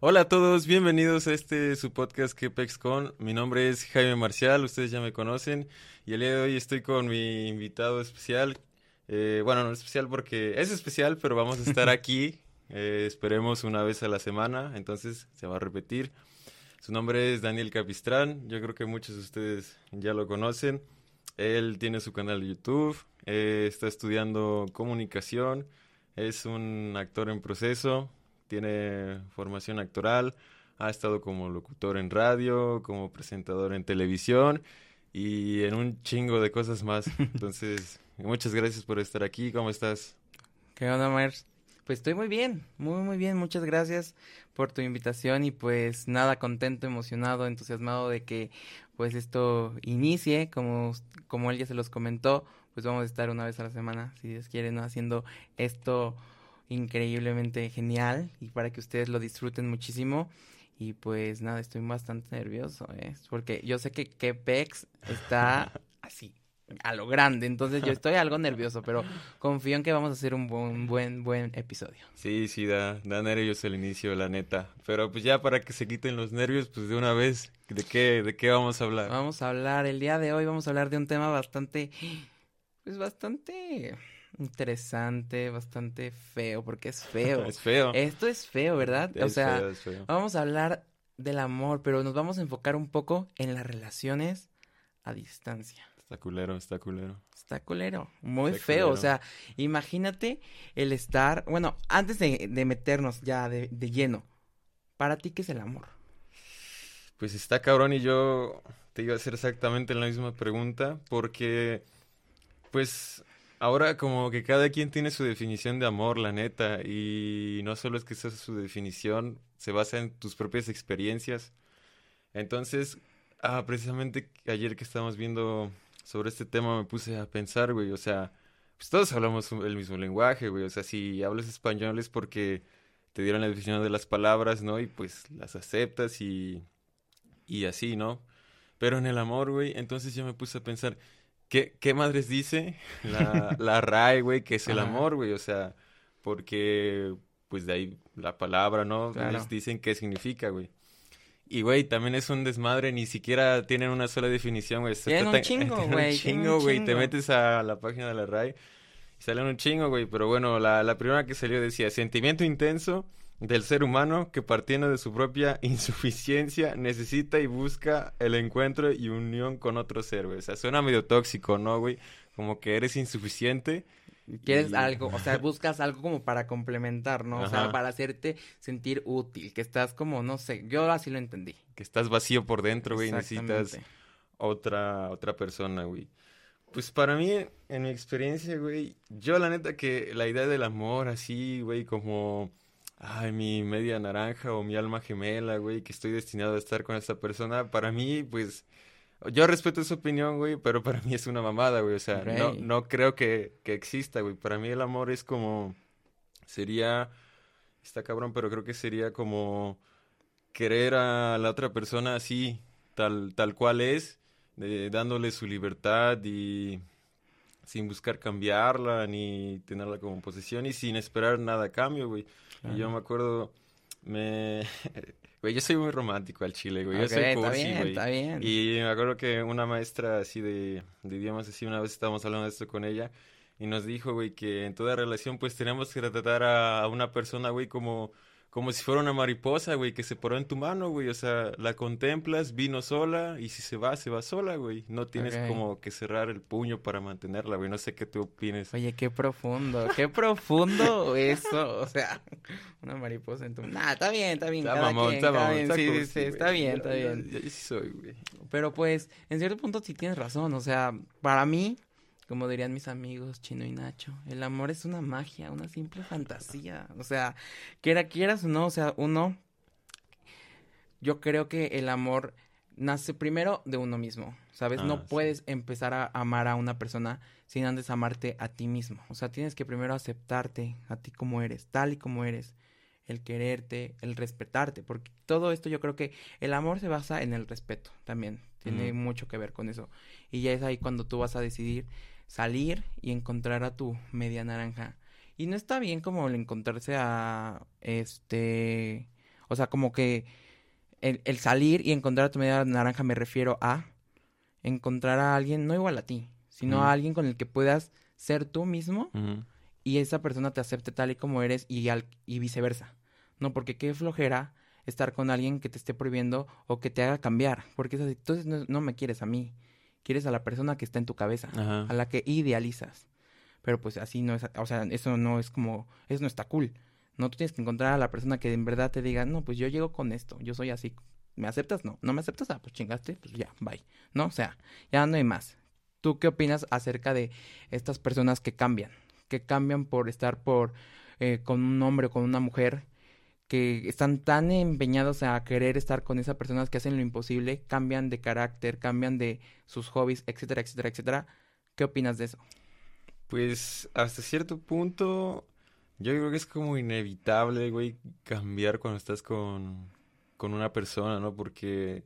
Hola a todos, bienvenidos a este su podcast con. Mi nombre es Jaime Marcial, ustedes ya me conocen y el día de hoy estoy con mi invitado especial. Eh, bueno, no es especial porque es especial, pero vamos a estar aquí. Eh, esperemos una vez a la semana, entonces se va a repetir. Su nombre es Daniel Capistrán, yo creo que muchos de ustedes ya lo conocen. Él tiene su canal de YouTube, eh, está estudiando comunicación, es un actor en proceso, tiene formación actoral, ha estado como locutor en radio, como presentador en televisión y en un chingo de cosas más. Entonces, muchas gracias por estar aquí. ¿Cómo estás? ¿Qué onda, Mars? Pues estoy muy bien, muy, muy bien. Muchas gracias por tu invitación y pues nada, contento, emocionado, entusiasmado de que pues esto inicie, como, como él ya se los comentó, pues vamos a estar una vez a la semana, si Dios quiere, ¿no? Haciendo esto increíblemente genial y para que ustedes lo disfruten muchísimo. Y pues nada, estoy bastante nervioso, ¿eh? Porque yo sé que Kepex está así, a lo grande. Entonces yo estoy algo nervioso, pero confío en que vamos a hacer un buen, buen, buen episodio. Sí, sí, da, da nervios el inicio, la neta. Pero pues ya para que se quiten los nervios, pues de una vez, ¿de qué, de qué vamos a hablar? Vamos a hablar, el día de hoy vamos a hablar de un tema bastante, pues bastante interesante, bastante feo, porque es feo. es feo. Esto es feo, ¿verdad? o sea, vamos a hablar del amor, pero nos vamos a enfocar un poco en las relaciones a distancia. Está culero, está culero. Está culero, muy feo. O sea, imagínate el estar, bueno, antes de, meternos ya de, de lleno, ¿para ti qué es el amor? Pues está cabrón y yo te iba a hacer exactamente la misma pregunta porque, pues, Ahora como que cada quien tiene su definición de amor, la neta, y no solo es que esa es su definición, se basa en tus propias experiencias. Entonces, ah, precisamente ayer que estábamos viendo sobre este tema me puse a pensar, güey, o sea, pues todos hablamos el mismo lenguaje, güey, o sea, si hablas español es porque te dieron la definición de las palabras, ¿no? Y pues las aceptas y, y así, ¿no? Pero en el amor, güey, entonces yo me puse a pensar, ¿Qué, qué madres dice la, la RAE, güey, que es el amor, güey? O sea, porque, pues de ahí la palabra, ¿no? Les dicen qué significa, güey. Y, güey, también es un desmadre, ni siquiera tienen una sola definición, güey. Tienen un chingo, güey. un chingo, güey. Te metes a la página de la RAE y salen un chingo, güey. Pero bueno, la, la primera que salió decía, sentimiento intenso del ser humano que partiendo de su propia insuficiencia necesita y busca el encuentro y unión con otro ser, güey. O sea, suena medio tóxico, ¿no, güey? Como que eres insuficiente. Quieres algo, o sea, buscas algo como para complementar, ¿no? O sea, para hacerte sentir útil, que estás como, no sé, yo así lo entendí. Que estás vacío por dentro, güey, necesitas otra, otra persona, güey. Pues para mí, en mi experiencia, güey, yo la neta que la idea del amor así, güey, como ay, mi media naranja o mi alma gemela, güey, que estoy destinado a estar con esta persona, para mí, pues, yo respeto su opinión, güey, pero para mí es una mamada, güey, o sea, no, no creo que, que exista, güey, para mí el amor es como, sería, está cabrón, pero creo que sería como querer a la otra persona así, tal, tal cual es, dándole su libertad y sin buscar cambiarla ni tenerla como posesión y sin esperar nada a cambio, güey. Y yo me acuerdo, me... Güey, yo soy muy romántico al chile, güey. yo soy cursi, güey. Está bien, Y me acuerdo que una maestra así de, de idiomas, así, una vez estábamos hablando de esto con ella y nos dijo, güey, que en toda relación, pues, tenemos que tratar a una persona, güey, como como si fuera una mariposa, güey, que se poró en tu mano, güey. O sea, la contemplas, vino sola y si se va, se va sola, güey. No tienes como que cerrar el puño para mantenerla, güey. No sé qué tú opines. Oye, qué profundo, qué profundo eso. O sea, una mariposa en tu... Nah, está bien, está bien. Está mamón, está, bien. sí, sí, está bien, está bien. Yo, sí soy, güey. Pero pues, en cierto punto sí tienes razón. O sea, para mí, como dirían mis amigos Chino y Nacho, el amor es una magia, una simple fantasía. O sea, quiera quieras o no, o sea, uno, yo creo que el amor nace primero de uno mismo, ¿sabes? no ah, puedes empezar a amar a una persona sin antes amarte a ti mismo. O sea, tienes que primero aceptarte a ti como eres, tal y como eres, el quererte, el respetarte, porque todo esto yo creo que el amor se basa en el respeto también, tiene mucho que ver con eso. Y ya es ahí cuando tú vas a decidir salir y encontrar a tu media naranja. Y no está bien como el encontrarse a este O sea, como que el, el salir y encontrar a tu media naranja me refiero a encontrar a alguien no igual a ti, sino a alguien con el que puedas ser tú mismo y esa persona te acepte tal y como eres y, al, y viceversa. No, porque qué flojera estar con alguien que te esté prohibiendo o que te haga cambiar, porque es así, entonces no, no me quieres a mí, quieres a la persona que está en tu cabeza, a la que idealizas. Pero pues así no es, o sea, eso no es como, eso no está cool. No, tú tienes que encontrar a la persona que en verdad te diga, no, pues yo llego con esto, yo soy así. ¿Me aceptas? No. ¿No me aceptas? Ah, pues chingaste, pues ya, bye. ¿No? O sea, ya no hay más. ¿Tú qué opinas acerca de estas personas que cambian? Que cambian por estar por eh, con un hombre o con una mujer que están tan empeñados a querer estar con esas personas que hacen lo imposible, cambian de carácter, cambian de sus hobbies, etcétera, etcétera, etcétera. ¿Qué opinas de eso? Pues hasta cierto punto yo creo que es como inevitable, güey, cambiar cuando estás con, con una persona, ¿no? Porque,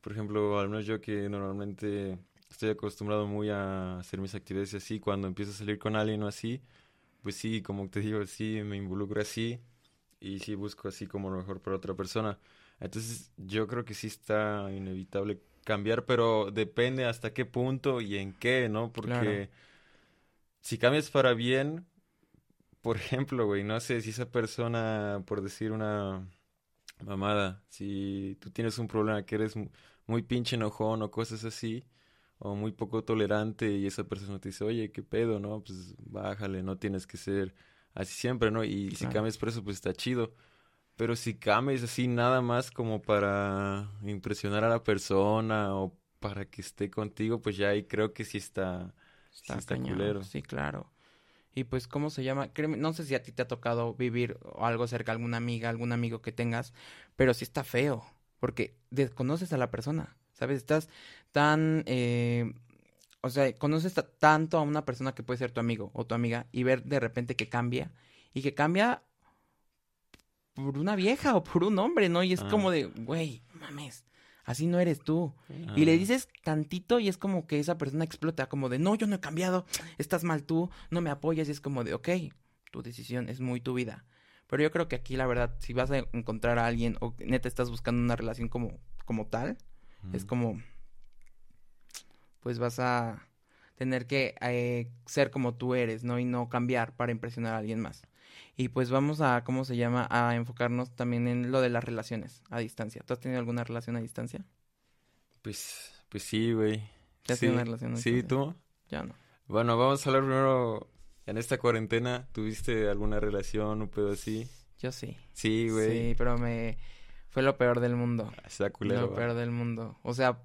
por ejemplo, al menos yo que normalmente estoy acostumbrado muy a hacer mis actividades así, cuando empiezo a salir con alguien o así, pues sí, como te digo, sí, me involucro así y sí busco así como lo mejor para otra persona. Entonces, yo creo que sí está inevitable cambiar, pero depende hasta qué punto y en qué, ¿no? Porque si cambias para bien, por ejemplo, güey, no sé si esa persona, por decir una mamada, si tú tienes un problema que eres muy pinche enojón o cosas así, o muy poco tolerante y esa persona te dice, oye, qué pedo, ¿no? Pues bájale, no tienes que ser así siempre, ¿no? Y si cambias por eso, pues está chido. Pero si cambias así nada más como para impresionar a la persona o para que esté contigo, pues ya ahí creo que sí está, está, sí culero. Sí, claro. Y pues, ¿cómo se llama? no sé si a ti te ha tocado vivir algo cerca, alguna amiga, algún amigo que tengas, pero sí está feo, porque desconoces a la persona, ¿sabes? Estás tan, eh, o sea, conoces tanto a una persona que puede ser tu amigo o tu amiga y ver de repente que cambia y que cambia por una vieja o por un hombre, ¿no? Y es como de, güey, mames, así no eres tú. Y le dices tantito y es como que esa persona explota, como de, no, yo no he cambiado, estás mal tú, no me apoyas, y es como de, ok, tu decisión es muy tu vida. Pero yo creo que aquí la verdad, si vas a encontrar a alguien o neta estás buscando una relación como, como tal, es como, pues vas a tener que eh, ser como tú eres, ¿no? Y no cambiar para impresionar a alguien más. Y pues vamos a, ¿cómo se llama? A enfocarnos también en lo de las relaciones a distancia. ¿Tú has tenido alguna relación a distancia? Pues, pues sí, güey. ¿Ya has tenido una relación a distancia? Sí, ¿tú? Ya no. Bueno, vamos a hablar primero, en esta cuarentena, ¿tuviste alguna relación o pedo así? Yo sí. Sí, güey. Sí, pero me... Fue lo peor del mundo. Ah, está culero. Lo peor del mundo. O sea,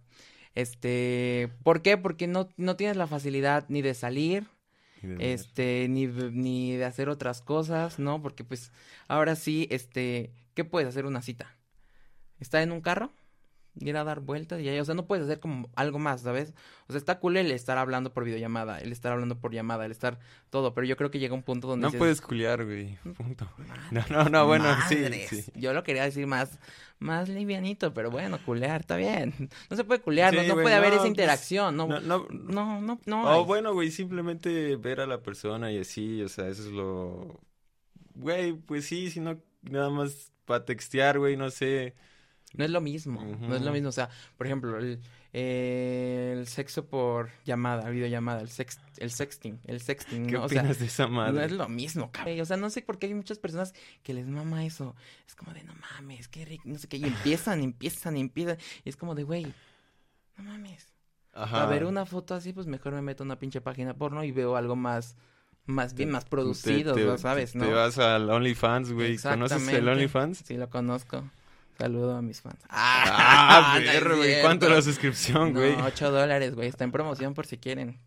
este... ¿Por qué? Porque no, no tienes la facilidad ni de salir, este, ni, ni de hacer otras cosas, ¿no? Porque pues ahora sí, este, ¿qué puedes hacer una cita? ¿Estar en un carro? Ir a dar vueltas y ahí, o sea, no puedes hacer como algo más, ¿sabes? O sea, está cool el estar hablando por videollamada, el estar hablando por llamada, el estar todo, pero yo creo que llega un punto donde No puedes culiar, güey, punto. No, no, no, bueno, sí, sí, Yo lo quería decir más más livianito, pero bueno, culear está bien. No se puede culear, no, puede haber esa pues, interacción, no, no, no, no, no, no O bueno, güey, simplemente ver a la persona y así, o sea, eso es lo... Güey, pues sí, si no, nada más para textear, güey, no sé no es lo mismo, no es lo mismo. O sea, por ejemplo, el, el sexo por llamada, videollamada, el, sex, el sexting, el sexting. ¿Qué ¿no? opinas o sea, de esa madre? No es lo mismo, cabrón. O sea, no sé por qué hay muchas personas que les mama eso. Es como de, no mames, qué rico, no sé qué. Y empiezan, empiezan, empiezan. Y es como de, güey, no mames. Ajá. A ver una foto así, pues mejor me meto a una pinche página porno y veo algo más más bien más producido, ¿sabes? ¿no? Te vas al OnlyFans, güey. ¿Conoces el OnlyFans? Sí, lo conozco. Saludo a mis fans. Ah, ah perro, güey. ¿Cuánto la suscripción, güey? No, 8 dólares, güey. Está en promoción por si quieren.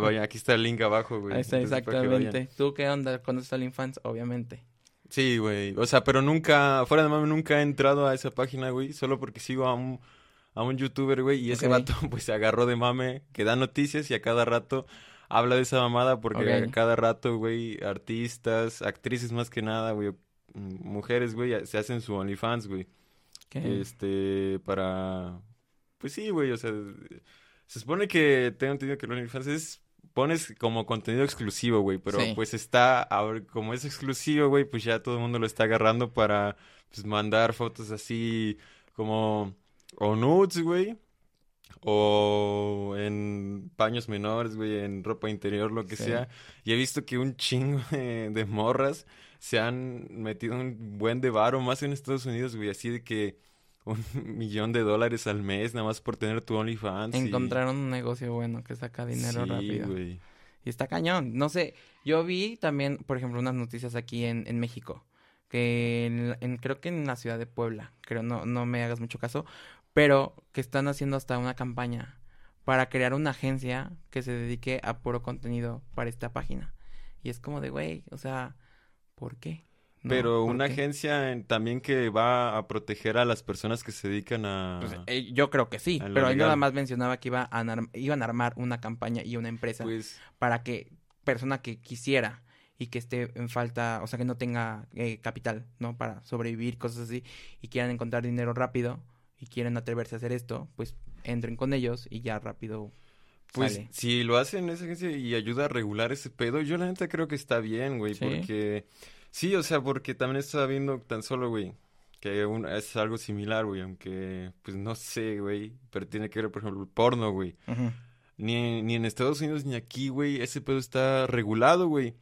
Vaya, aquí está el link abajo, güey. Ahí está, exactamente. ¿Tú qué onda con los OnlyFans? Obviamente. Sí, güey. O sea, pero nunca, fuera de mame, nunca he entrado a esa página, güey. Solo porque sigo a un, a un youtuber, güey. Y ese vato, pues, se agarró de mame, que da noticias y a cada rato habla de esa mamada. Porque a cada rato, güey, artistas, actrices más que nada, güey, mujeres, güey, se hacen su OnlyFans, güey. ¿Qué? Este, para... Pues sí, güey, o sea, se supone que tengo entendido que el OnlyFans es pones como contenido exclusivo, güey, pero pues está, como es exclusivo, güey, pues ya todo el mundo lo está agarrando para pues, mandar fotos así como o nudes, güey, o en paños menores, güey, en ropa interior, lo que sea. Y he visto que un chingo de, morras se han metido un buen de varo, más en Estados Unidos, güey, así de que un millón de dólares al mes nada más por tener tu OnlyFans. Encontraron un negocio bueno que saca dinero sí, rápido. Güey. Y está cañón. No sé, yo vi también, por ejemplo, unas noticias aquí en, en México, que en, creo que en la ciudad de Puebla, creo, no, no me hagas mucho caso, pero que están haciendo hasta una campaña para crear una agencia que se dedique a puro contenido para esta página. Y es como de, güey, o sea, ¿por qué? pero una agencia también que va a proteger a las personas que se dedican a... Pues, eh, yo creo que sí, pero él nada más mencionaba que iba a iban a armar una campaña y una empresa pues para que persona que quisiera y que esté en falta, o sea, que no tenga eh, capital, ¿no? Para sobrevivir, cosas así, y quieran encontrar dinero rápido, y quieren atreverse a hacer esto, pues entren con ellos y ya rápido. Pues si lo hacen esa agencia y ayuda a regular ese pedo, yo la neta creo que está bien, güey, porque sí, o sea, porque también estaba viendo tan solo, güey, que es algo similar, güey, aunque pues no sé, güey, pero tiene que ver, por ejemplo, el porno, güey. ni, ni en Estados Unidos ni aquí, güey, ese pedo está regulado, güey.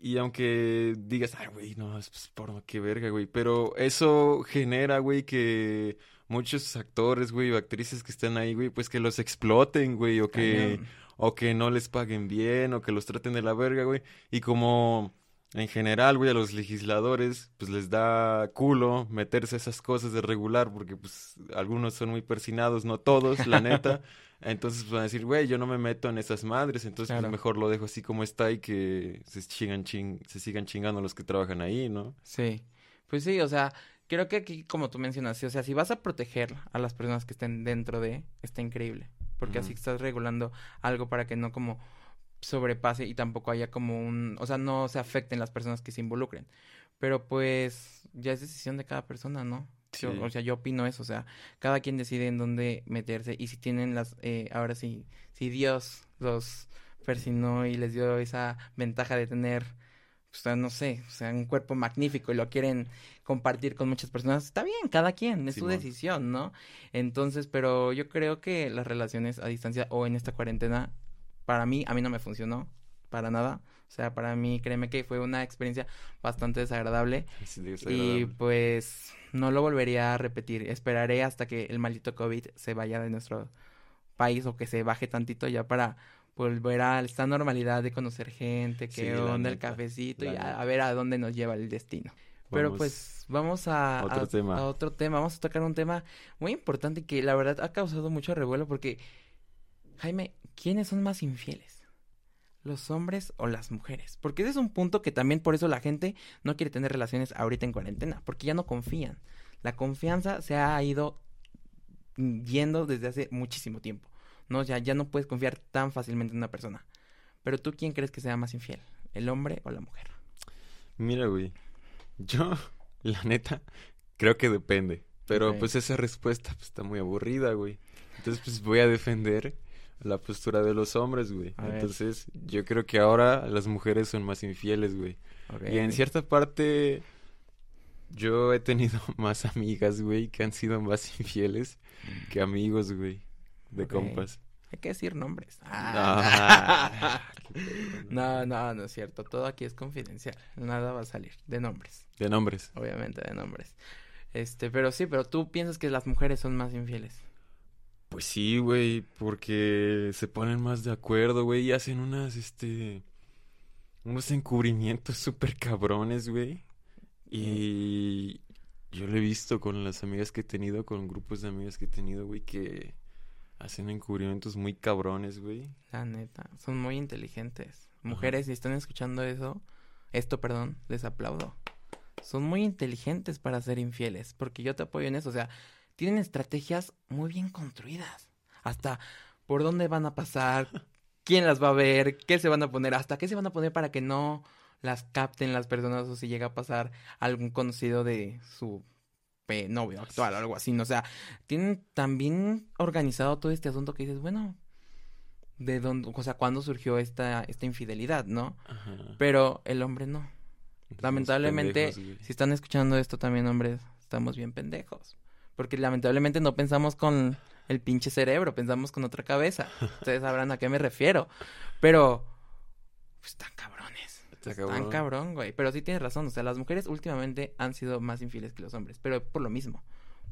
Y aunque digas, ay, güey, no, es pues, porno, qué verga, güey. Pero eso genera, güey, que muchos actores, güey, o actrices que están ahí, güey, pues que los exploten, güey, o que, o que no les paguen bien, o que los traten de la verga, güey. Y como en general, güey, a los legisladores, pues les da culo meterse esas cosas de regular, porque pues algunos son muy persinados, no todos, la neta. Entonces pues, van a decir, güey, yo no me meto en esas madres, entonces pues mejor lo dejo así como está y que se, chingan, ching se sigan chingando los que trabajan ahí, ¿no? Sí, pues sí, o sea, creo que aquí, como tú mencionaste, o sea, si vas a proteger a las personas que estén dentro de, está increíble. Porque así estás regulando algo para que no como sobrepase y tampoco haya como un, o sea, no se afecten las personas que se involucren. Pero pues ya es decisión de cada persona, ¿no? o sea, yo opino eso, o sea, cada quien decide en dónde meterse y si tienen las, eh, ahora sí, si Dios los persinó y les dio esa ventaja de tener o sea, no sé, o sea, un cuerpo magnífico y lo quieren compartir con muchas personas, está bien, cada quien, es su decisión, ¿no? Entonces, pero yo creo que las relaciones a distancia o en esta cuarentena, para mí, a mí no me funcionó, para nada. O sea, para mí, créeme que fue una experiencia bastante desagradable. Y pues no lo volvería a repetir. Esperaré hasta que el maldito COVID se vaya de nuestro país o que se baje tantito ya para volver a esta normalidad de conocer gente, que onda el cafecito y a, ver a dónde nos lleva el destino. Pero pues vamos a otro, tema. a otro tema. Vamos a tocar un tema muy importante que la verdad ha causado mucho revuelo porque, Jaime, ¿quiénes son más infieles? ¿Los hombres o las mujeres? Porque ese es un punto que también por eso la gente no quiere tener relaciones ahorita en cuarentena, porque ya no confían. La confianza se ha ido yendo desde hace muchísimo tiempo. No, ya, ya no puedes confiar tan fácilmente en una persona. Pero tú, ¿quién crees que sea más infiel? ¿El hombre o la mujer? Mira, güey. Yo, la neta, creo que depende. Pero pues esa respuesta pues, está muy aburrida, güey. Entonces, pues voy a defender la postura de los hombres, güey. Entonces, yo creo que ahora las mujeres son más infieles, güey. Y en cierta parte, yo he tenido más amigas, güey, que han sido más infieles que amigos, güey de compas. Hay que decir nombres. Ah. no, no, no es cierto. Todo aquí es confidencial. Nada va a salir de nombres. De nombres. Obviamente, de nombres. Este, pero sí, pero tú piensas que las mujeres son más infieles. Pues sí, güey, porque se ponen más de acuerdo, güey, y hacen unas, este, unos encubrimientos súper cabrones, güey. Y yo lo he visto con las amigas que he tenido, con grupos de amigas que he tenido, güey, que Hacen encubrimientos muy cabrones, güey. La neta, son muy inteligentes. Mujeres, si están escuchando eso, esto, perdón, les aplaudo. Son muy inteligentes para ser infieles, porque yo te apoyo en eso. O sea, tienen estrategias muy bien construidas. Hasta por dónde van a pasar, quién las va a ver, qué se van a poner, hasta qué se van a poner para que no las capten las personas o si llega a pasar algún conocido de su novio actual o algo así, ¿no? O sea, tienen también organizado todo este asunto que dices, bueno, de dónde, o sea, cuándo surgió esta, esta infidelidad, ¿no? Pero el hombre no. lamentablemente, si están escuchando esto también, hombres, estamos bien pendejos. Porque lamentablemente no pensamos con el pinche cerebro, pensamos con otra cabeza. Ustedes sabrán a qué me refiero. Pero, pues, están cabrones. Están cabrón, güey. Pero sí tienes razón. O sea, las mujeres últimamente han sido más infieles que los hombres. Pero por lo mismo.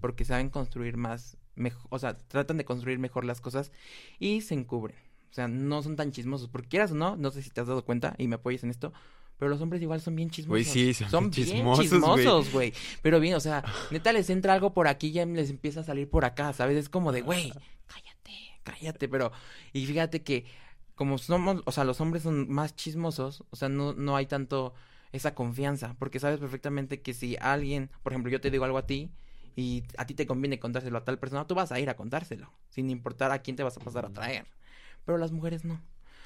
Porque saben construir más, mejor, o sea, tratan de construir mejor las cosas y se encubren. O sea, no son tan chismosos. Porque quieras o no, no sé si te has dado cuenta y me apoyes en esto. Pero los hombres igual son bien chismosos. Güey, sí, son, bien chismosos, güey. Pero bien, o sea, neta les entra algo por aquí y ya les empieza a salir por acá, ¿sabes? Es como de, güey, cállate, cállate. Pero, y fíjate que como somos, o sea, los hombres son más chismosos, o sea, no, no hay tanto esa confianza, porque sabes perfectamente que si alguien, por ejemplo, yo te digo algo a ti y a ti te conviene contárselo a tal persona, tú vas a ir a contárselo, sin importar a quién te vas a pasar a traer. Pero las mujeres no.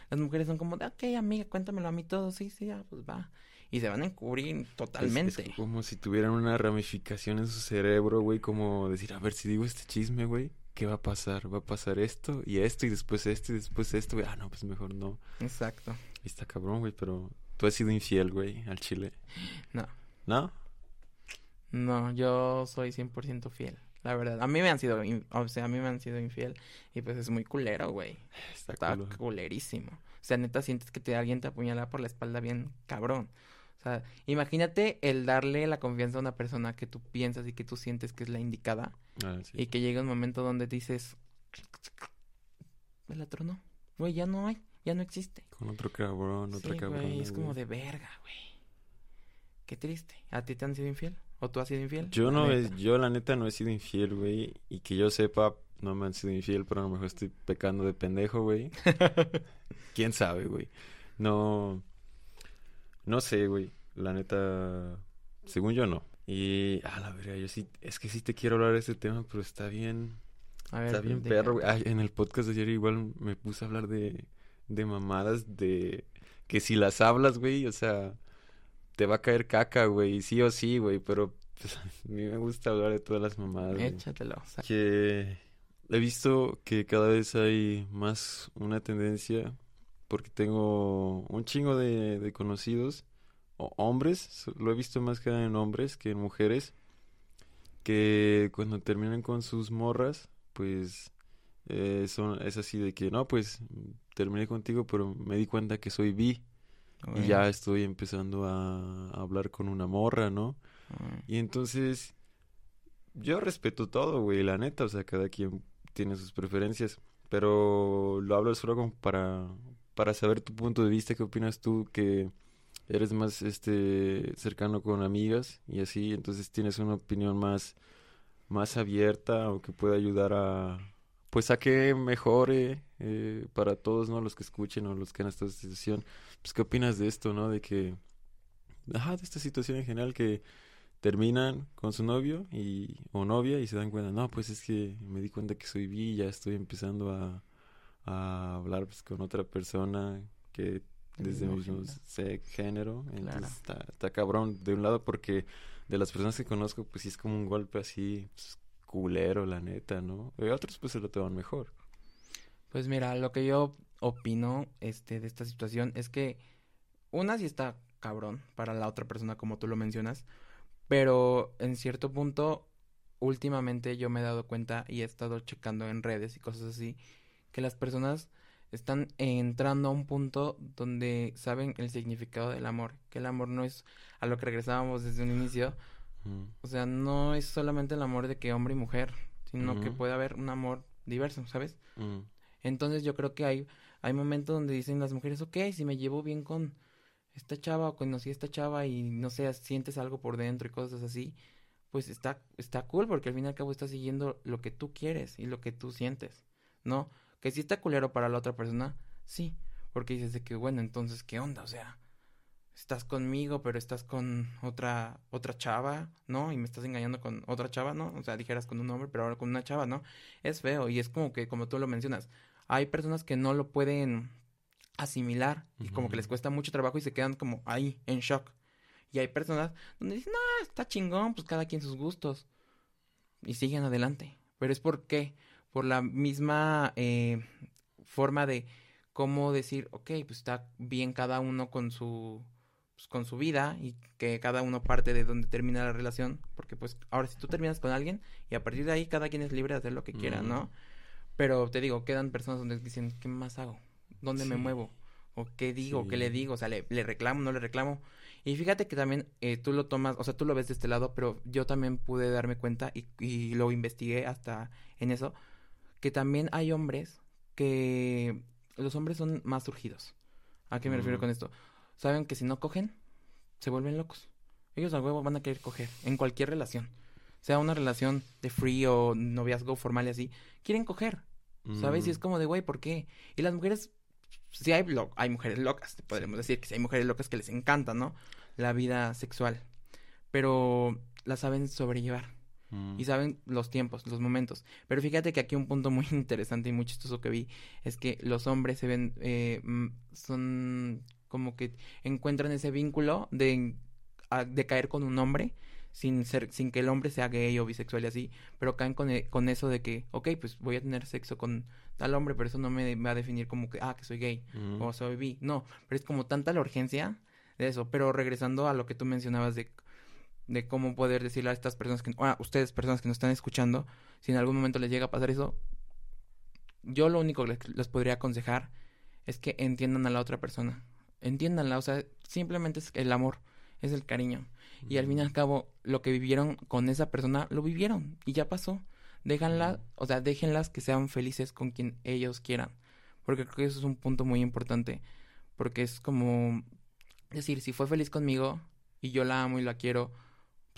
Las mujeres son como de, ok, amiga, cuéntamelo a mí todo, sí, sí, ya, pues va. Y se van a encubrir totalmente. Es, como si tuvieran una ramificación en su cerebro, güey, como decir, a ver, si digo este chisme, güey, ¿qué va a pasar? Va a pasar esto y esto y después esto y después esto, güey. Ah, no, pues mejor no. Exacto. Está cabrón, güey, pero tú has sido infiel, güey, al chile. No. ¿No? No, yo soy 100% fiel. La verdad, a mí me han sido, o sea, a mí me han sido infiel y pues es muy culero, güey. Está, culerísimo. O sea, neta sientes que te, alguien te apuñala por la espalda bien cabrón. O sea, imagínate el darle la confianza a una persona que tú piensas y que tú sientes que es la indicada ah, y que llega un momento donde dices, el otro no, güey, ya no hay, ya no existe. Con otro cabrón, otra cabrón. es como de verga, güey. Qué triste. ¿A ti te han sido infiel? ¿O tú has sido infiel? Yo no, es, yo la neta no he sido infiel, güey. Y que yo sepa, no me han sido infiel, pero a lo mejor estoy pecando de pendejo, güey. ¿Quién sabe, güey? No, no sé, güey. La neta, según yo no. Y, a la verdad, yo sí, es que sí te quiero hablar de este tema, pero está bien, está bien perro, güey. en el podcast de ayer igual me puse a hablar de, de mamadas, de que si las hablas, güey, o sea, te va a caer caca, güey, sí o sí, güey, pero pues, a mí me gusta hablar de todas las mamadas. Échatelo. Que he visto que cada vez hay más una tendencia, porque tengo un chingo de, de conocidos, o hombres, lo he visto más que en hombres que en mujeres, que cuando terminan con sus morras, pues eh, son, es así de que, no, pues terminé contigo, pero me di cuenta que soy bi. Y ya estoy empezando a, hablar con una morra, ¿no? Y entonces, yo respeto todo, güey, la neta, o sea, cada quien tiene sus preferencias, pero lo hablo solo como para, para saber tu punto de vista, qué opinas tú, que eres más este cercano con amigas y así, entonces tienes una opinión más, más abierta o que pueda ayudar a, pues a que mejore eh, para todos, ¿no? Los que escuchen o los que en esta situación. Pues, ¿qué opinas de esto, no? De que, ajá, de esta situación en general que terminan con su novio y o novia y se dan cuenta, no, pues es que me di cuenta que soy bi, ya estoy empezando a, a hablar pues, con otra persona que desde el mismo género, entonces está, está cabrón de un lado porque de las personas que conozco pues sí es como un golpe así pues, culero la neta, ¿no? Y otros pues se lo toman mejor. Pues mira, lo que yo opino este de esta situación es que una sí está cabrón para la otra persona como tú lo mencionas, pero en cierto punto últimamente yo me he dado cuenta y he estado checando en redes y cosas así que las personas están entrando a un punto donde saben el significado del amor, que el amor no es a lo que regresábamos desde un inicio, o sea, no es solamente el amor de que hombre y mujer, sino que puede haber un amor diverso, ¿sabes? Entonces yo creo que hay, hay momentos donde dicen las mujeres, ok, si me llevo bien con esta chava o conocí a esta chava y no sé, sientes algo por dentro y cosas así, pues está, está cool porque al fin y al cabo estás siguiendo lo que tú quieres y lo que tú sientes, ¿no? Que si está culero para la otra persona, sí, porque dices de que bueno, entonces, ¿qué onda? O sea, estás conmigo, pero estás con otra otra chava, ¿no? Y me estás engañando con otra chava, ¿no? O sea, dijeras con un hombre, pero ahora con una chava, ¿no? Es feo y es como que como tú lo mencionas, hay personas que no lo pueden asimilar y como que les cuesta mucho trabajo y se quedan como ahí, en shock. Y hay personas donde dicen, no, está chingón, pues cada quien sus gustos. Y siguen adelante. Pero es por qué? Por la misma eh, forma de cómo decir, ok, pues está bien cada uno con su pues, con su vida y que cada uno parte de donde termina la relación, porque pues ahora si tú terminas con alguien y a partir de ahí cada quien es libre de hacer lo que quiera, ¿no? Pero te digo, quedan personas donde dicen, ¿qué más hago? ¿Dónde me muevo? ¿O qué digo? ¿Qué le digo? O sea, ¿le, le reclamo? ¿No le reclamo? Y fíjate que también eh, tú lo tomas, o sea, tú lo ves de este lado, pero yo también pude darme cuenta y, y lo investigué hasta en eso, que también hay hombres que los hombres son más surgidos. ¿A qué me refiero con esto? Saben que si no cogen, se vuelven locos. Ellos a huevo van a querer coger en cualquier relación. Sea una relación de free o noviazgo formal y así, quieren coger. ¿Sabes? Y es como de, güey, ¿por qué? Y las mujeres sí hay, hay mujeres locas, podríamos decir que sí hay mujeres locas que les encanta, ¿no? La vida sexual. Pero la saben sobrellevar. Y saben los tiempos, los momentos. Pero fíjate que aquí un punto muy interesante y muy chistoso que vi es que los hombres se ven, eh, son como que encuentran ese vínculo de, de caer con un hombre sin ser, sin que el hombre sea gay o bisexual y así, pero caen con, e, con eso de que, ok, pues voy a tener sexo con tal hombre, pero eso no me va a definir como que, ah, que soy gay o soy bi. No, pero es como tanta la urgencia de eso. Pero regresando a lo que tú mencionabas de, de cómo poder decirle a estas personas que, ah, ustedes personas que nos están escuchando, si en algún momento les llega a pasar eso, yo lo único que les, podría aconsejar es que entiendan a la otra persona. Entiéndanla, o sea, simplemente es el amor, es el cariño. Y al fin y al cabo, lo que vivieron con esa persona, lo vivieron y ya pasó. Déjanla, o sea, déjenlas que sean felices con quien ellos quieran. Porque creo que eso es un punto muy importante. Porque es como decir, si fue feliz conmigo y yo la amo y la quiero,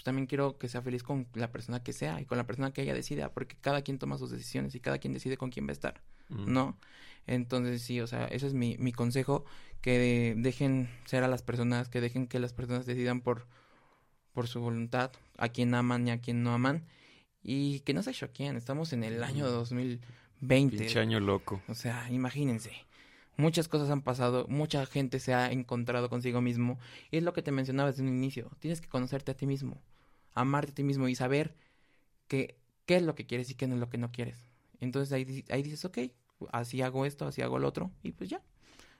pues también quiero que sea feliz con la persona que sea y con la persona que ella decida, porque cada quien toma sus decisiones y cada quien decide con quién va a estar, ¿no? Entonces sí, o sea, ese es mi, mi consejo, que dejen ser a las personas, que dejen que las personas decidan por, por su voluntad, a quien aman y a quien no aman, y que no se choqueen, estamos en el año 2020. Pinche año loco. O sea, imagínense. Muchas cosas han pasado, mucha gente se ha encontrado consigo mismo. Y es lo que te mencionaba desde un inicio. Tienes que conocerte a ti mismo, amarte a ti mismo y saber que, qué es lo que quieres y qué es lo que no quieres. Entonces ahí, ahí dices, ok, así hago esto, así hago lo otro, y pues ya.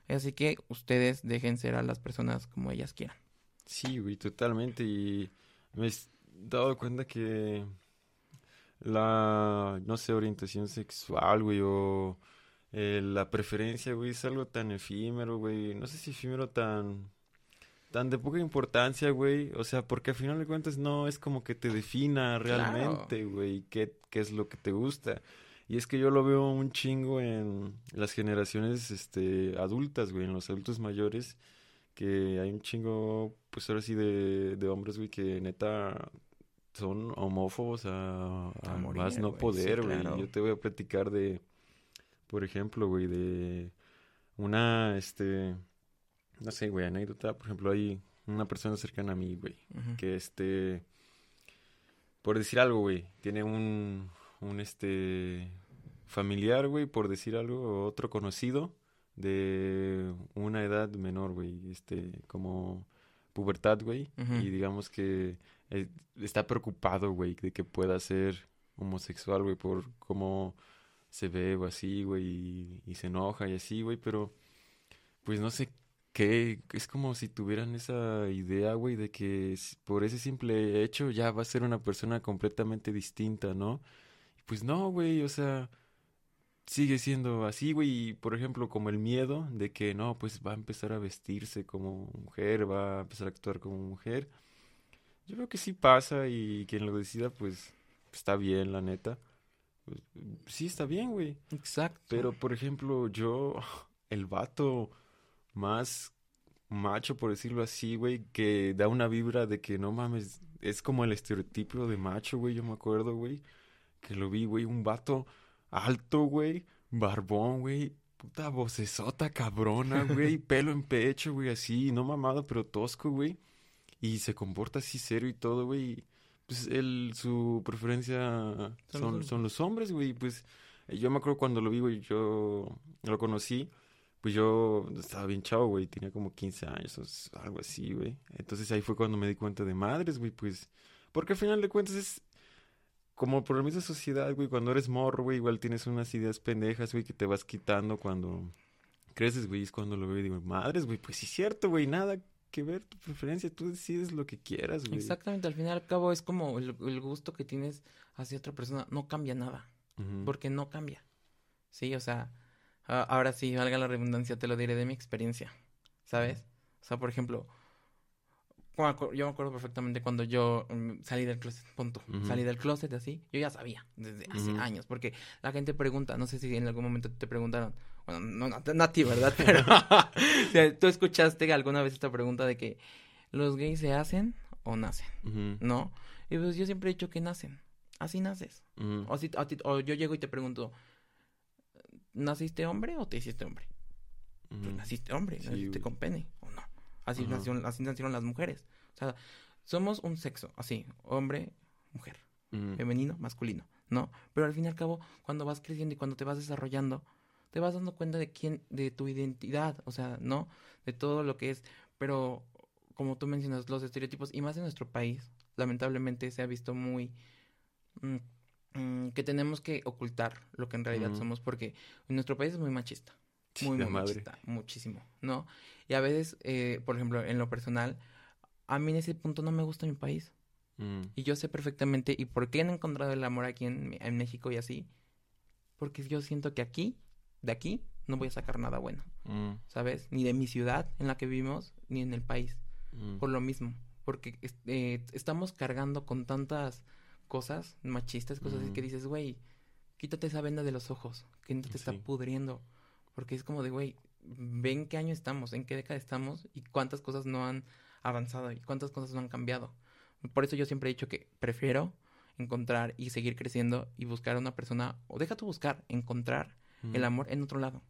Así que ustedes dejen ser a las personas como ellas quieran. Sí, güey, totalmente. Y me he dado cuenta que la, no sé, orientación sexual, güey, o eh, la preferencia, güey, es algo tan efímero, güey. No sé si efímero tan, tan de poca importancia, güey. O sea, porque al final de cuentas no es como que te defina realmente, güey, qué, qué es lo que te gusta. Y es que yo lo veo un chingo en las generaciones este, adultas, güey, en los adultos mayores, que hay un chingo, pues ahora sí, de, de hombres, güey, que neta son homófobos a, más no poder, güey. Yo te voy a platicar de, por ejemplo, güey, de una, este, no sé, güey, anécdota. Por ejemplo, hay una persona cercana a mí, güey, que este, por decir algo, güey, tiene un, un este familiar, güey, por decir algo, otro conocido de una edad menor, güey, este, como pubertad, güey, y digamos que eh, está preocupado, güey, de que pueda ser homosexual, güey, por cómo se ve o así, güey, y, y, se enoja y así, güey, pero pues no sé qué, es como si tuvieran esa idea, güey, de que por ese simple hecho ya va a ser una persona completamente distinta, ¿no? Pues no, güey, o sea, sigue siendo así, güey. Y, por ejemplo, como el miedo de que no, pues va a empezar a vestirse como mujer, va a empezar a actuar como mujer. Yo creo que sí pasa y quien lo decida, pues está bien, la neta. Pues, sí, está bien, güey. Exacto. Pero, por ejemplo, yo, el vato más macho, por decirlo así, güey, que da una vibra de que no mames, es como el estereotipo de macho, güey, yo me acuerdo, güey que lo vi, güey, un vato alto, güey, barbón, güey, puta vocesota cabrona, güey, pelo en pecho, güey, así, no mamado, pero tosco, güey, y se comporta así serio y todo, güey, pues él, su preferencia son, son los hombres, güey, pues yo me acuerdo cuando lo vi, güey, yo lo conocí, pues yo estaba bien chavo, güey, tenía como 15 años, o algo así, güey. Entonces ahí fue cuando me di cuenta de madres, güey, pues, porque al final de cuentas es, como por la misma sociedad, güey, cuando eres morro, güey, igual tienes unas ideas pendejas, güey, que te vas quitando cuando creces, güey, es cuando lo veo y digo, madres, güey, pues sí es cierto, güey, nada que ver tu preferencia, tú decides lo que quieras, güey. Exactamente, al fin y al cabo es como el, gusto que tienes hacia otra persona, no cambia nada, porque no cambia. Sí, o sea, ahora sí, valga la redundancia, te lo diré de mi experiencia, ¿sabes? O sea, por ejemplo, yo me acuerdo perfectamente cuando yo mm, salí del closet, punto. Salí del closet así, yo ya sabía desde hace años, porque la gente pregunta, no sé si en algún momento te preguntaron, bueno, no, no, a ti, ¿verdad? Pero tú escuchaste alguna vez esta pregunta de que los gays se hacen o nacen, ¿no? Y pues yo siempre he dicho que nacen, así naces. o, si, o yo llego y te pregunto, ¿naciste hombre o te hiciste hombre? Pues naciste hombre, naciste con pene o no. Así, nacieron, así nacieron las mujeres. O sea, somos un sexo, así, hombre, mujer, femenino, masculino, ¿no? Pero al fin y al cabo, cuando vas creciendo y cuando te vas desarrollando, te vas dando cuenta de quién, de tu identidad, o sea, ¿no? De todo lo que es. Pero, como tú mencionas, los estereotipos, y más en nuestro país, lamentablemente se ha visto muy... Mm, mm, que tenemos que ocultar lo que en realidad somos porque nuestro país es muy machista. Muy, muy machista, muchísimo, ¿no? Y a veces, eh, por ejemplo, en lo personal, a mí en ese punto no me gusta mi país. Mm. Y yo sé perfectamente, ¿y por qué han encontrado el amor aquí en, en, México y así? Porque yo siento que aquí, de aquí, no voy a sacar nada bueno. Mm. ¿Sabes? Ni de mi ciudad en la que vivimos, ni en el país. Mm. Por lo mismo. Porque eh, estamos cargando con tantas cosas machistas, cosas así que dices, güey, quítate esa venda de los ojos, que no te está pudriendo. Porque es como de, güey, ven qué año estamos, en qué década estamos y cuántas cosas no han avanzado y cuántas cosas no han cambiado. Por eso yo siempre he dicho que prefiero encontrar y seguir creciendo y buscar a una persona, o deja tú buscar, encontrar el amor en otro lado.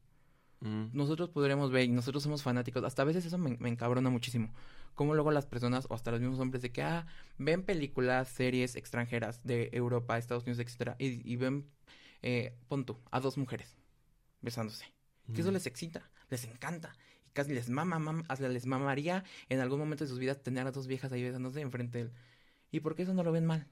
Nosotros podremos ver, y nosotros somos fanáticos, hasta a veces eso me, encabrona muchísimo, como luego las personas, o hasta los mismos hombres, de que, ah, ven películas, series extranjeras de Europa, Estados Unidos, etcétera, y, ven, eh, punto, a dos mujeres besándose. Que eso les excita, les encanta casi les mama, mama, les mamaría en algún momento de sus vidas tener a dos viejas ahí besándose enfrente de él. ¿Y por qué eso no lo ven mal?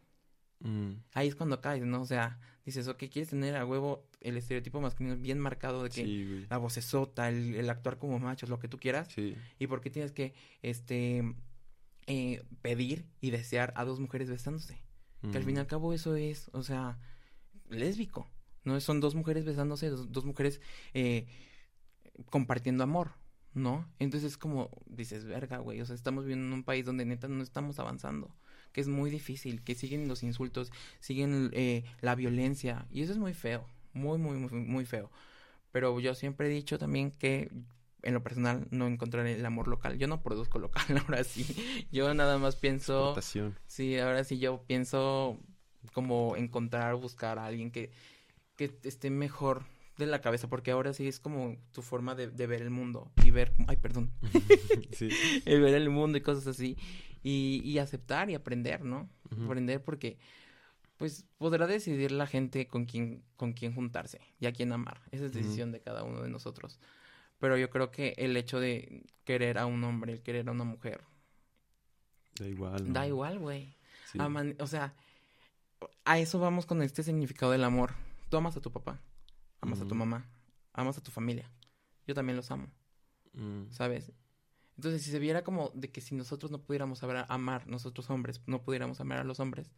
Mm. Ahí es cuando caes, ¿no? O sea, dices, ok, quieres tener a huevo el estereotipo masculino bien marcado de que la voz sota, el, el, actuar como machos, lo que tú quieras. Sí. ¿Y por qué tienes que, este, eh, pedir y desear a dos mujeres besándose? Que al fin y al cabo eso es, o sea, lésbico. No son dos mujeres besándose, dos, dos mujeres eh, compartiendo amor. ¿no? Entonces es como, dices, verga, güey, o sea, estamos viviendo en un país donde neta no estamos avanzando, que es muy difícil, que siguen los insultos, siguen eh, la violencia, y eso es muy feo, muy, muy, muy, muy feo. Pero yo siempre he dicho también que en lo personal no encontraré el amor local. Yo no produzco local, ahora sí. Yo nada más pienso... Sí, ahora sí yo pienso como encontrar, buscar a alguien que, que esté mejor de la cabeza, porque ahora sí es como tu forma de, ver el mundo y ver, ay, perdón, sí. ver el mundo y cosas así, y, y aceptar y aprender, ¿no? Aprender porque, pues, podrá decidir la gente con quién, con quién juntarse y a quién amar. Esa es decisión de cada uno de nosotros. Pero yo creo que el hecho de querer a un hombre, el querer a una mujer. Da igual. Da igual, güey. O sea, a eso vamos con este significado del amor. Tú amas a tu papá amas a tu mamá, amas a tu familia. Yo también los amo. Mm. ¿Sabes? Entonces, si se viera como de que si nosotros no pudiéramos amar, nosotros hombres, no pudiéramos amar a los hombres,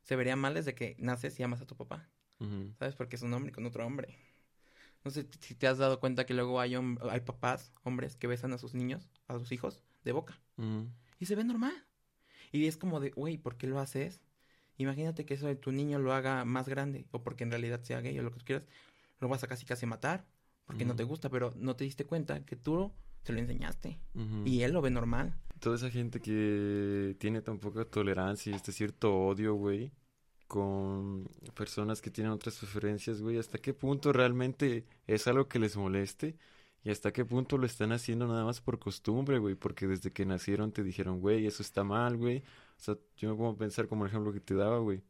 se vería mal desde que naces y amas a tu papá. ¿Sabes? Porque es un hombre con otro hombre. No sé si te has dado cuenta que luego hay, hay papás, hombres, que besan a sus niños, a sus hijos, de boca. Y se ve normal. Y es como de, güey, ¿por qué lo haces? Imagínate que eso de tu niño lo haga más grande, o porque en realidad sea gay o lo que tú quieras lo vas a casi casi matar porque no te gusta, pero no te diste cuenta que tú se lo enseñaste y él lo ve normal. Toda esa gente que tiene tan poca tolerancia y este cierto odio, güey, con personas que tienen otras preferencias, güey, ¿hasta qué punto realmente es algo que les moleste? ¿Y hasta qué punto lo están haciendo nada más por costumbre, güey? Porque desde que nacieron te dijeron, güey, eso está mal, güey. O sea, yo me pongo a pensar como el ejemplo que te daba, güey.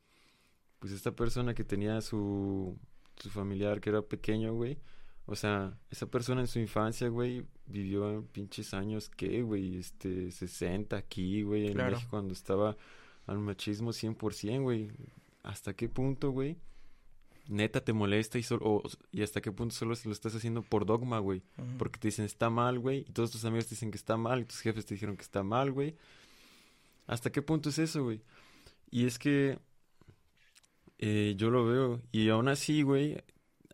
Pues esta persona que tenía su su familiar que era pequeño, güey. O sea, esa persona en su infancia, güey, vivió pinches años, ¿qué, güey? Este, 60 aquí, güey, en México cuando estaba al machismo 100%, güey. ¿Hasta qué punto, güey? neta te molesta y, solo, y hasta qué punto solo lo estás haciendo por dogma, güey. Porque te dicen está mal, güey, y todos tus amigos te dicen que está mal, y tus jefes te dijeron que está mal, güey. ¿Hasta qué punto es eso, güey? Y es que eh, yo lo veo, y aún así, güey,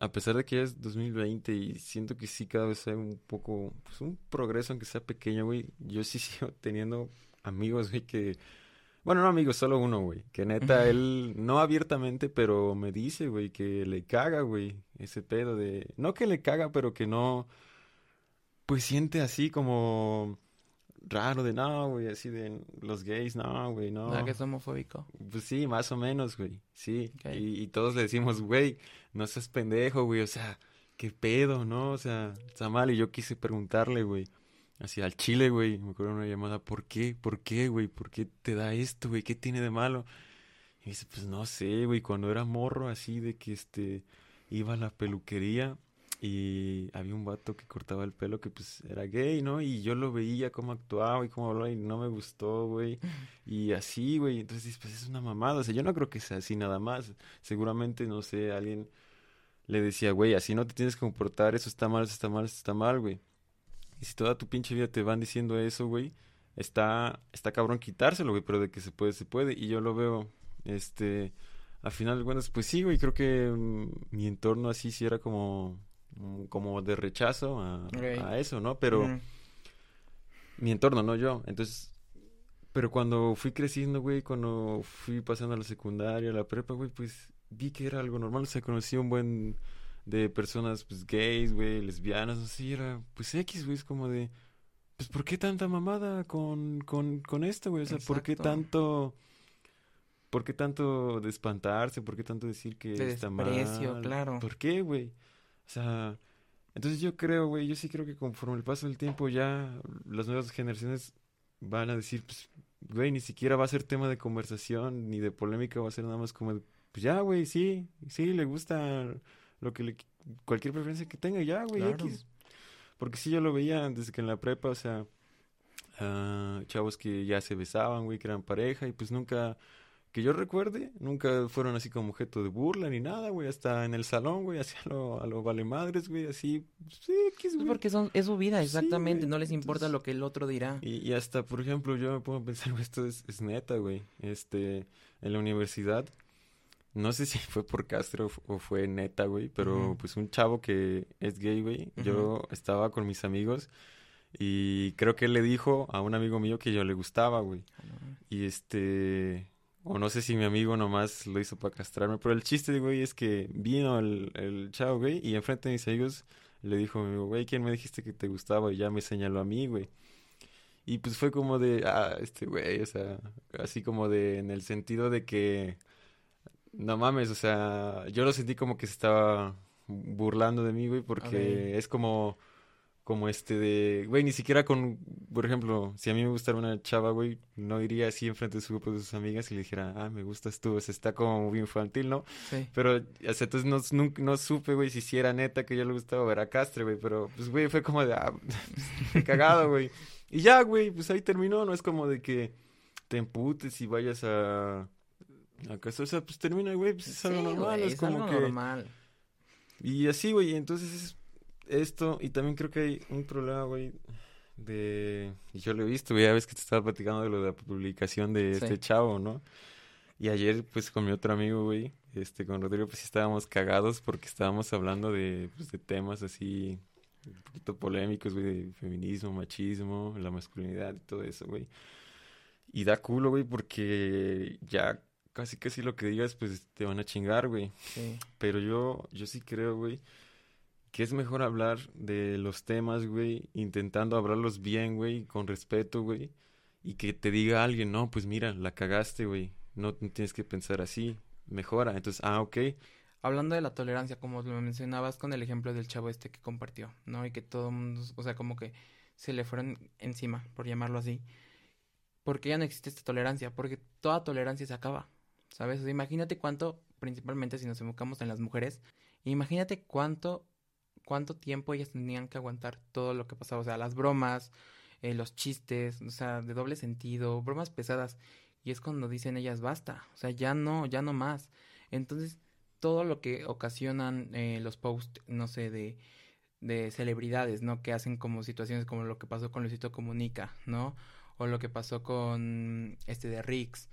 a pesar de que ya es 2020 y siento que sí cada vez hay un poco, pues un progreso, aunque sea pequeño, güey, yo sí sigo teniendo amigos, güey, que bueno, no amigos, solo uno, güey. Que neta, él, no abiertamente, pero me dice, güey, que le caga, güey, ese pedo de... No que le caga, pero que no... Pues siente así como raro de no, güey, así de los gays, no, güey, no. que es homofóbico? Pues sí, más o menos, güey, sí. Y, y, todos le decimos, güey, no seas pendejo, güey, o sea, qué pedo, ¿no? O sea, está mal. Y yo quise preguntarle, güey, Así al chile, güey. Me acuerdo una llamada. ¿Por qué? ¿Por qué, güey? ¿Por qué te da esto, güey? ¿Qué tiene de malo? Y dice, pues no sé, güey. Cuando era morro, así de que este. Iba a la peluquería y había un vato que cortaba el pelo que pues era gay, ¿no? Y yo lo veía cómo actuaba y cómo hablaba y no me gustó, güey. Y así, güey. Entonces, pues es una mamada. O sea, yo no creo que sea así nada más. Seguramente, no sé, alguien le decía, güey, así no te tienes que comportar, eso está mal, eso está mal, eso está mal, güey. Y si toda tu pinche vida te van diciendo eso, güey, está, está cabrón quitárselo, güey, pero de que se puede, se puede. Y yo lo veo, este, al final de cuentas, pues sí, güey, creo que mm, mi entorno así sí era como, como de rechazo a, eso, ¿no? Pero mi entorno, no yo. Entonces, pero cuando fui creciendo, güey, cuando fui pasando a la secundaria, a la prepa, güey, pues vi que era algo normal. O sea, conocí un buen de personas pues gays, güey, lesbianas, así, era pues X, güey, es como de, pues ¿por qué tanta mamada con, con, con esto, güey? O sea, ¿por qué tanto... ¿Por qué tanto de espantarse? ¿Por qué tanto decir que de está mal? claro. ¿Por qué, güey? O sea, entonces yo creo, güey, yo sí creo que conforme el paso del tiempo ya las nuevas generaciones van a decir, pues, güey, ni siquiera va a ser tema de conversación ni de polémica, va a ser nada más como, pues ya, güey, sí, sí, le gusta lo que le, cualquier preferencia que tenga, ya, güey, X. Porque sí, yo lo veía desde que en la prepa, o sea, uh, chavos que ya se besaban, güey, que eran pareja, y pues nunca, que yo recuerde, nunca fueron así como objeto de burla ni nada, güey, hasta en el salón, güey, así a lo, a lo vale madres, güey, así, sí, X, güey. Porque son, es su vida, exactamente, no les importa lo que el otro dirá. Y, y hasta, por ejemplo, yo me puedo pensar, esto es, es neta, güey, este, en la universidad, no sé si fue por Castro o fue neta, güey, pero pues un chavo que es gay, güey. Yo estaba con mis amigos y creo que él le dijo a un amigo mío que yo le gustaba, güey. Ah, y este, o no sé si mi amigo nomás lo hizo para castrarme, pero el chiste, güey, es que vino el, el chavo, güey, y enfrente de mis amigos le dijo, güey, ¿quién me dijiste que te gustaba? Y ya me señaló a mí, güey. Y pues fue como de, ah, este güey, o sea, así como de, en el sentido de que no mames, o sea, yo lo sentí como que se estaba burlando de mí, güey, porque es como, como este de, güey, ni siquiera con, por ejemplo, si a mí me gustara una chava, güey, no iría así enfrente de su grupo de sus amigas y le dijera, ah, me gustas tú, o sea, está como muy infantil, ¿no? Sí. Pero, o sea, entonces no, no, no supe, güey, si si era neta que yo le gustaba ver a Castre, güey, pero, pues, güey, fue como de, ah, cagado, güey. Y ya, güey, pues ahí terminó, no es como de que te emputes y vayas a ¿Acaso? O sea, pues termina, güey, pues es algo normal, es, como que... normal. Y así, güey, entonces es esto, y también creo que hay un problema, güey, de... Y yo lo he visto, güey, ya ves que te estaba platicando de lo de la publicación de este chavo, ¿no? Y ayer, pues, con mi otro amigo, güey, este, con Rodrigo, pues, sí estábamos cagados porque estábamos hablando de, pues, de temas así, un poquito polémicos, güey, de feminismo, machismo, la masculinidad y todo eso, güey. Y da culo, güey, porque ya casi casi lo que digas, pues te van a chingar, güey. Sí. Pero yo, yo sí creo, güey, que es mejor hablar de los temas, güey, intentando hablarlos bien, güey, con respeto, güey. Y que te diga alguien, no, pues mira, la cagaste, güey. No, tienes que pensar así. Mejora. Entonces, ah, ok. Hablando de la tolerancia, como lo mencionabas con el ejemplo del chavo este que compartió, ¿no? Y que todo el mundo, o sea, como que se le fueron encima, por llamarlo así. Porque ya no existe esta tolerancia, porque toda tolerancia se acaba. ¿sabes? imagínate cuánto, principalmente si nos enfocamos en las mujeres, imagínate cuánto, cuánto tiempo ellas tenían que aguantar todo lo que pasaba, o sea, las bromas, eh, los chistes, o sea, de doble sentido, bromas pesadas, y es cuando dicen ellas basta, o sea, ya no, ya no más. Entonces, todo lo que ocasionan eh, los posts, no sé, de, de celebridades, ¿no? Que hacen como situaciones como lo que pasó con Luisito Comunica, ¿no? O lo que pasó con este de Rix,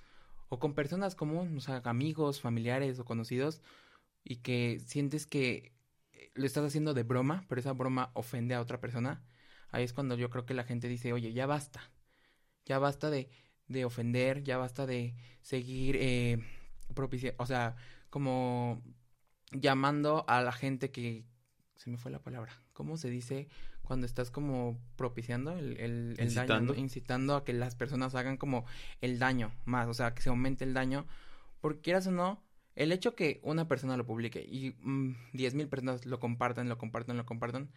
o con personas comunes, o sea, amigos, familiares o conocidos, y que sientes que lo estás haciendo de broma, pero esa broma ofende a otra persona, ahí es cuando yo creo que la gente dice, oye, ya basta, ya basta de, de ofender, ya basta de seguir eh, o sea, como llamando a la gente que, se me fue la palabra, ¿cómo se dice cuando estás como propiciando el, el, incitando. daño, incitando a que las personas hagan como el daño más, o sea, que se aumente el daño, porque quieras o no, el hecho que una persona lo publique y mm, diez mil personas lo compartan, lo compartan, lo compartan,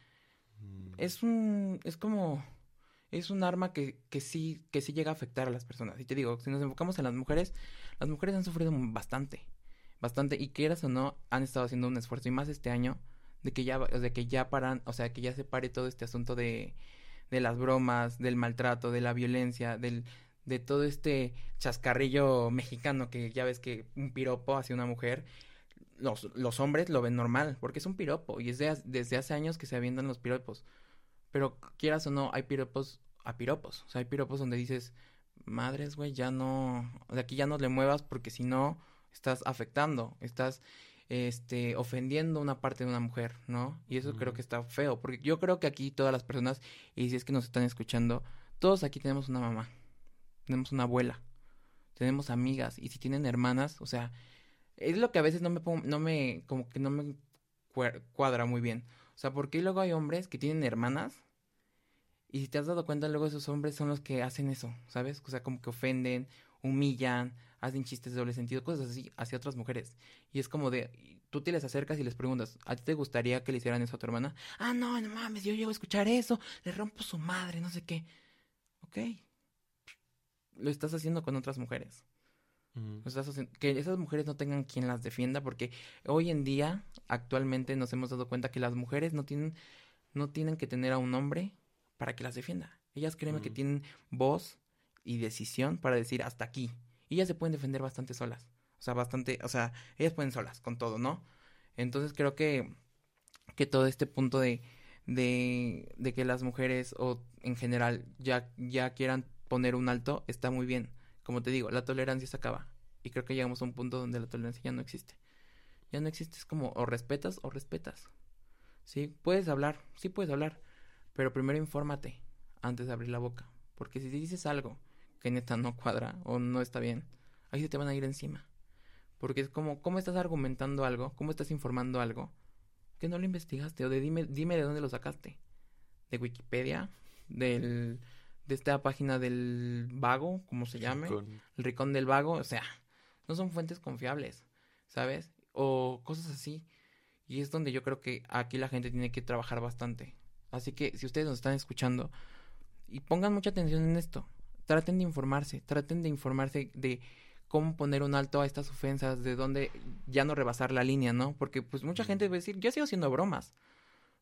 mm. es un, es como, es un arma que, que sí, que sí llega a afectar a las personas. Y te digo, si nos enfocamos en las mujeres, las mujeres han sufrido bastante, bastante, y quieras o no, han estado haciendo un esfuerzo, y más este año, de que ya, de que ya paran, o sea, que ya se pare todo este asunto de, de las bromas, del maltrato, de la violencia, del, de todo este chascarrillo mexicano que ya ves que un piropo hacia una mujer, los, los hombres lo ven normal, porque es un piropo, y es desde hace años que se avientan los piropos. Pero quieras o no, hay piropos a piropos. O sea, hay piropos donde dices, madres, güey, ya no, de aquí ya no le muevas porque si no, estás afectando, estás este, ofendiendo una parte de una mujer, ¿no? Y eso creo que está feo, porque yo creo que aquí todas las personas, y si es que nos están escuchando, todos aquí tenemos una mamá, tenemos una abuela, tenemos amigas, y si tienen hermanas, o sea, es lo que a veces no me pongo, no me, como que no me cuadra muy bien. O sea, porque luego hay hombres que tienen hermanas y si te has dado cuenta, luego esos hombres son los que hacen eso, ¿sabes? O sea, como que ofenden, humillan, hacen chistes de doble sentido, cosas así hacia otras mujeres. Y es como de, tú te les acercas y les preguntas, ¿a ti te gustaría que le hicieran eso a tu hermana? Ah, no, no mames, yo llego a escuchar eso, le rompo su madre, no sé qué. Ok. Lo estás haciendo con otras mujeres. que esas mujeres no tengan quien las defienda, porque hoy en día, actualmente, nos hemos dado cuenta que las mujeres no tienen, no tienen que tener a un hombre para que las defienda. Ellas créeme que tienen voz y decisión para decir hasta aquí. Y ellas se pueden defender bastante solas. O sea, bastante, o sea, ellas pueden solas con todo, ¿no? Entonces creo que, que todo este punto de, de, de que las mujeres o en general ya, ya quieran poner un alto está muy bien. Como te digo, la tolerancia se acaba. Y creo que llegamos a un punto donde la tolerancia ya no existe. Ya no existe, es como o respetas o respetas. Sí, puedes hablar, sí puedes hablar, pero primero infórmate antes de abrir la boca. Porque si dices algo que neta no cuadra o no está bien, ahí se te van a ir encima. Porque es como, ¿cómo estás argumentando algo? ¿Cómo estás informando algo? Que no lo investigaste o de dime, dime de dónde lo sacaste. ¿De Wikipedia? ¿Del, de esta página del vago, como se llame? El ricón del vago. O sea, no son fuentes confiables, ¿sabes? O cosas así. Y es donde yo creo que aquí la gente tiene que trabajar bastante. Así que si ustedes nos están escuchando y pongan mucha atención en esto, traten de informarse, traten de informarse de cómo poner un alto a estas ofensas, de dónde ya no rebasar la línea, ¿no? Porque pues mucha gente va a decir, yo sigo haciendo bromas,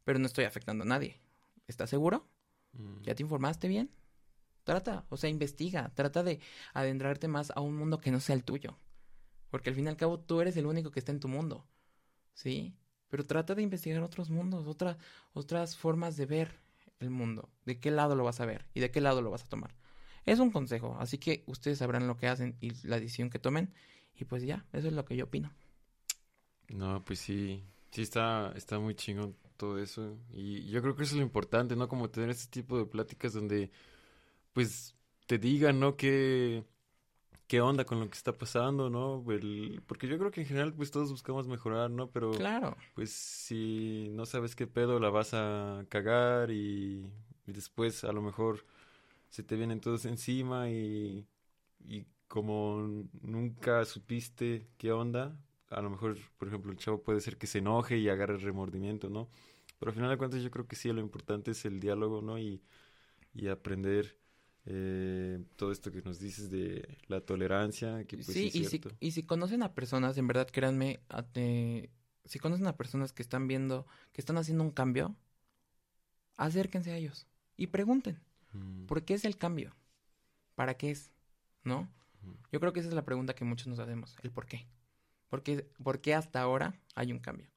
pero no estoy afectando a nadie. ¿Estás seguro? Mm. ¿Ya te informaste bien? Trata, o sea, investiga, trata de adentrarte más a un mundo que no sea el tuyo. Porque al fin y al cabo tú eres el único que está en tu mundo. ¿Sí? Pero trata de investigar otros mundos, otra, otras formas de ver el mundo, de qué lado lo vas a ver y de qué lado lo vas a tomar. Es un consejo, así que ustedes sabrán lo que hacen y la decisión que tomen. Y pues ya, eso es lo que yo opino. No, pues sí, sí está, está muy chingón todo eso. Y yo creo que eso es lo importante, ¿no? Como tener este tipo de pláticas donde, pues, te digan, ¿no? Que qué onda con lo que está pasando, ¿no? porque yo creo que en general pues todos buscamos mejorar, ¿no? Pero claro. pues si no sabes qué pedo la vas a cagar y, después a lo mejor se te vienen todos encima y, y como nunca supiste qué onda, a lo mejor, por ejemplo, el chavo puede ser que se enoje y agarre el remordimiento, ¿no? Pero al final de cuentas yo creo que sí, lo importante es el diálogo, ¿no? Y, y aprender eh, todo esto que nos dices de la tolerancia. Que pues, sí, y, si, y si conocen a personas, en verdad, créanme, si conocen a personas que están viendo, que están haciendo un cambio, acérquense a ellos y pregunten, mm. ¿por qué es el cambio? ¿Para qué es? ¿No? Yo creo que esa es la pregunta que muchos nos hacemos, el por qué. Porque, porque hasta ahora hay un cambio.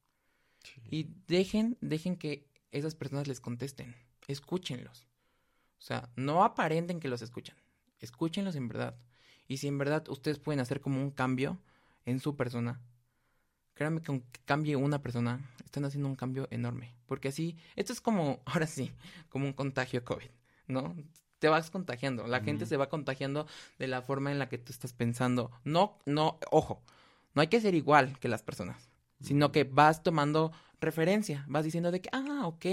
Y dejen, dejen que esas personas les contesten. Escúchenlos. O sea, no aparenten que los escuchan. Escúchenlos en verdad. Y si en verdad ustedes pueden hacer como un cambio en su persona, créanme que aunque cambie una persona, están haciendo un cambio enorme. Porque así, esto es como, ahora sí, como un contagio COVID, ¿no? Te vas contagiando, la gente se va contagiando de la forma en la que tú estás pensando. No, no, ojo, no hay que ser igual que las personas, sino que vas tomando referencia, vas diciendo de que, ah, ok,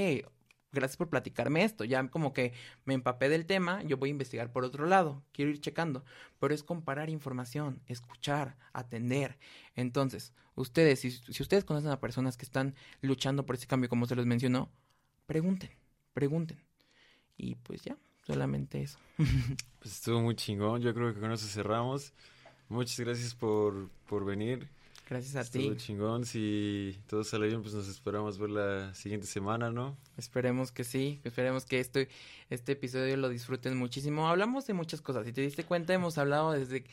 gracias por platicarme esto, ya como que me empapé del tema, yo voy a investigar por otro lado, quiero ir checando, pero es comparar información, escuchar, atender. Entonces, ustedes, si, si ustedes conocen a personas que están luchando por ese cambio, como se los mencionó, pregunten, pregunten. Y pues ya, solamente eso. pues estuvo muy chingón, yo creo que con eso cerramos. Muchas gracias por, por venir. Gracias a Estuvo ti. chingón. Si todo sale bien, pues nos esperamos ver la siguiente semana, ¿no? Esperemos que sí. Esperemos que este, este episodio lo disfruten muchísimo. Hablamos de muchas cosas. Si te diste cuenta, hemos hablado desde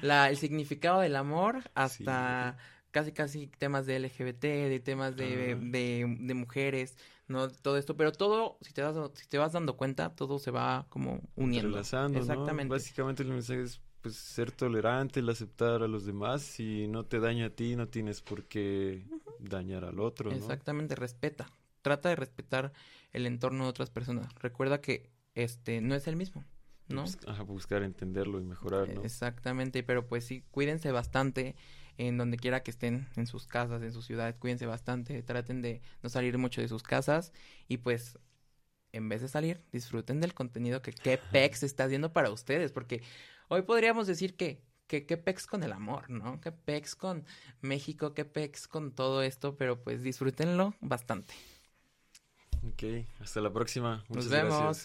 la, el significado del amor hasta casi, casi temas de LGBT, de temas de, de, mujeres, ¿no? Todo esto. Pero todo, si te, vas, si te vas dando cuenta, todo se va como uniendo. Exactamente. Básicamente el mensaje es pues ser tolerante, el aceptar a los demás, si no te daña a ti, no tienes por qué dañar al otro. ¿no? Exactamente, respeta. Trata de respetar el entorno de otras personas. Recuerda que este no es el mismo, ¿no? buscar entenderlo y mejorar, ¿no? Exactamente, pero pues sí, cuídense bastante en donde quiera que estén, en sus casas, en sus ciudades, cuídense bastante, traten de no salir mucho de sus casas y pues en vez de salir, disfruten del contenido que Kepex está haciendo para ustedes, porque Hoy podríamos decir que, que, que pex con el amor, ¿no? Que pex con México, que pex con todo esto, pero pues disfrútenlo bastante. Ok, hasta la próxima. Muchas Nos vemos.